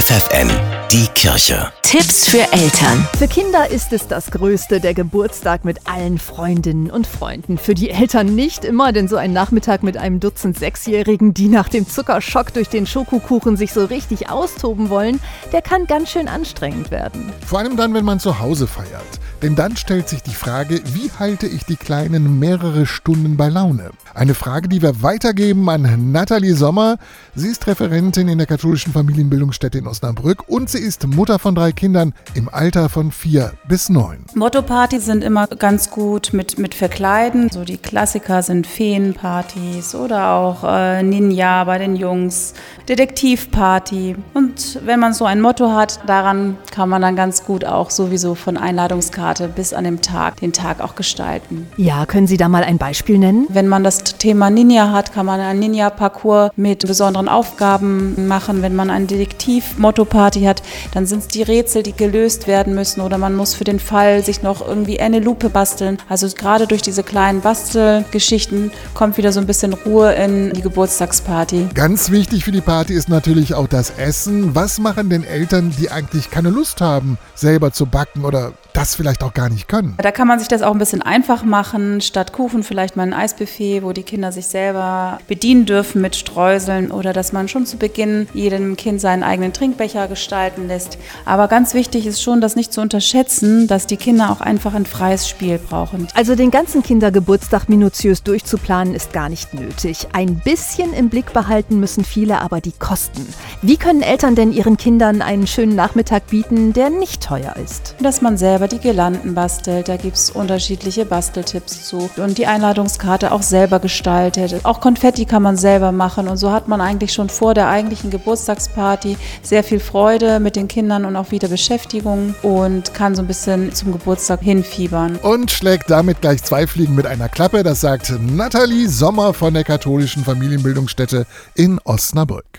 FFN, die Kirche. Tipps für Eltern. Für Kinder ist es das Größte, der Geburtstag mit allen Freundinnen und Freunden. Für die Eltern nicht immer, denn so ein Nachmittag mit einem Dutzend Sechsjährigen, die nach dem Zuckerschock durch den Schokokuchen sich so richtig austoben wollen, der kann ganz schön anstrengend werden. Vor allem dann, wenn man zu Hause feiert. Denn dann stellt sich die Frage, wie halte ich die Kleinen mehrere Stunden bei Laune? Eine Frage, die wir weitergeben an Nathalie Sommer. Sie ist Referentin in der katholischen Familienbildungsstätte in Osnabrück und sie ist Mutter von drei Kindern im Alter von vier bis neun. Motto-Partys sind immer ganz gut mit, mit Verkleiden. So die Klassiker sind Feenpartys oder auch äh, Ninja bei den Jungs, Detektivparty. Und wenn man so ein Motto hat, daran kann man dann ganz gut auch sowieso von Einladungskarte bis an den Tag, den Tag auch gestalten. Ja, können Sie da mal ein Beispiel nennen? Wenn man das Thema Ninja hat, kann man einen Ninja-Parcours mit besonderen Aufgaben machen. Wenn man ein Detektiv-Motto-Party hat, dann sind es die Rätsel, die gelöst werden müssen oder man muss für den Fall sich noch irgendwie eine Lupe basteln. Also gerade durch diese kleinen Bastelgeschichten kommt wieder so ein bisschen Ruhe in die Geburtstagsparty. Ganz wichtig für die Party ist natürlich auch das Essen. Was machen denn Eltern, die eigentlich keine Lust haben, selber zu backen oder das vielleicht auch gar nicht können? Da kann man sich das auch ein bisschen einfach machen. Statt Kuchen vielleicht mal ein Eisbuffet, wo die Kinder sich selber bedienen dürfen mit Streuseln oder dass man schon zu Beginn jedem Kind seinen eigenen Trinkbecher gestalten lässt. Aber ganz wichtig ist schon, das nicht zu unterschätzen, dass die Kinder auch einfach ein freies Spiel brauchen. Also den ganzen Kindergeburtstag minutiös durchzuplanen ist gar nicht nötig. Ein bisschen im Blick behalten müssen viele aber die Kosten. Wie können Eltern denn ihren Kindern einen schönen Nachmittag bieten, der nicht teuer ist? Dass man selber die Girlanden bastelt, da gibt es unterschiedliche Basteltipps zu. Und die Einladungskarte auch selber gestaltet. Auch Konfetti kann man selber machen und so hat man eigentlich schon vor der eigentlichen Geburtstagsparty sehr viel Freude mit den Kindern und auch wieder Beschäftigung und kann so ein bisschen zum Geburtstag hinfiebern. Und schlägt damit gleich zwei Fliegen mit einer Klappe. Das sagt Nathalie Sommer von der katholischen Familienbildungsstätte in Osnabrück.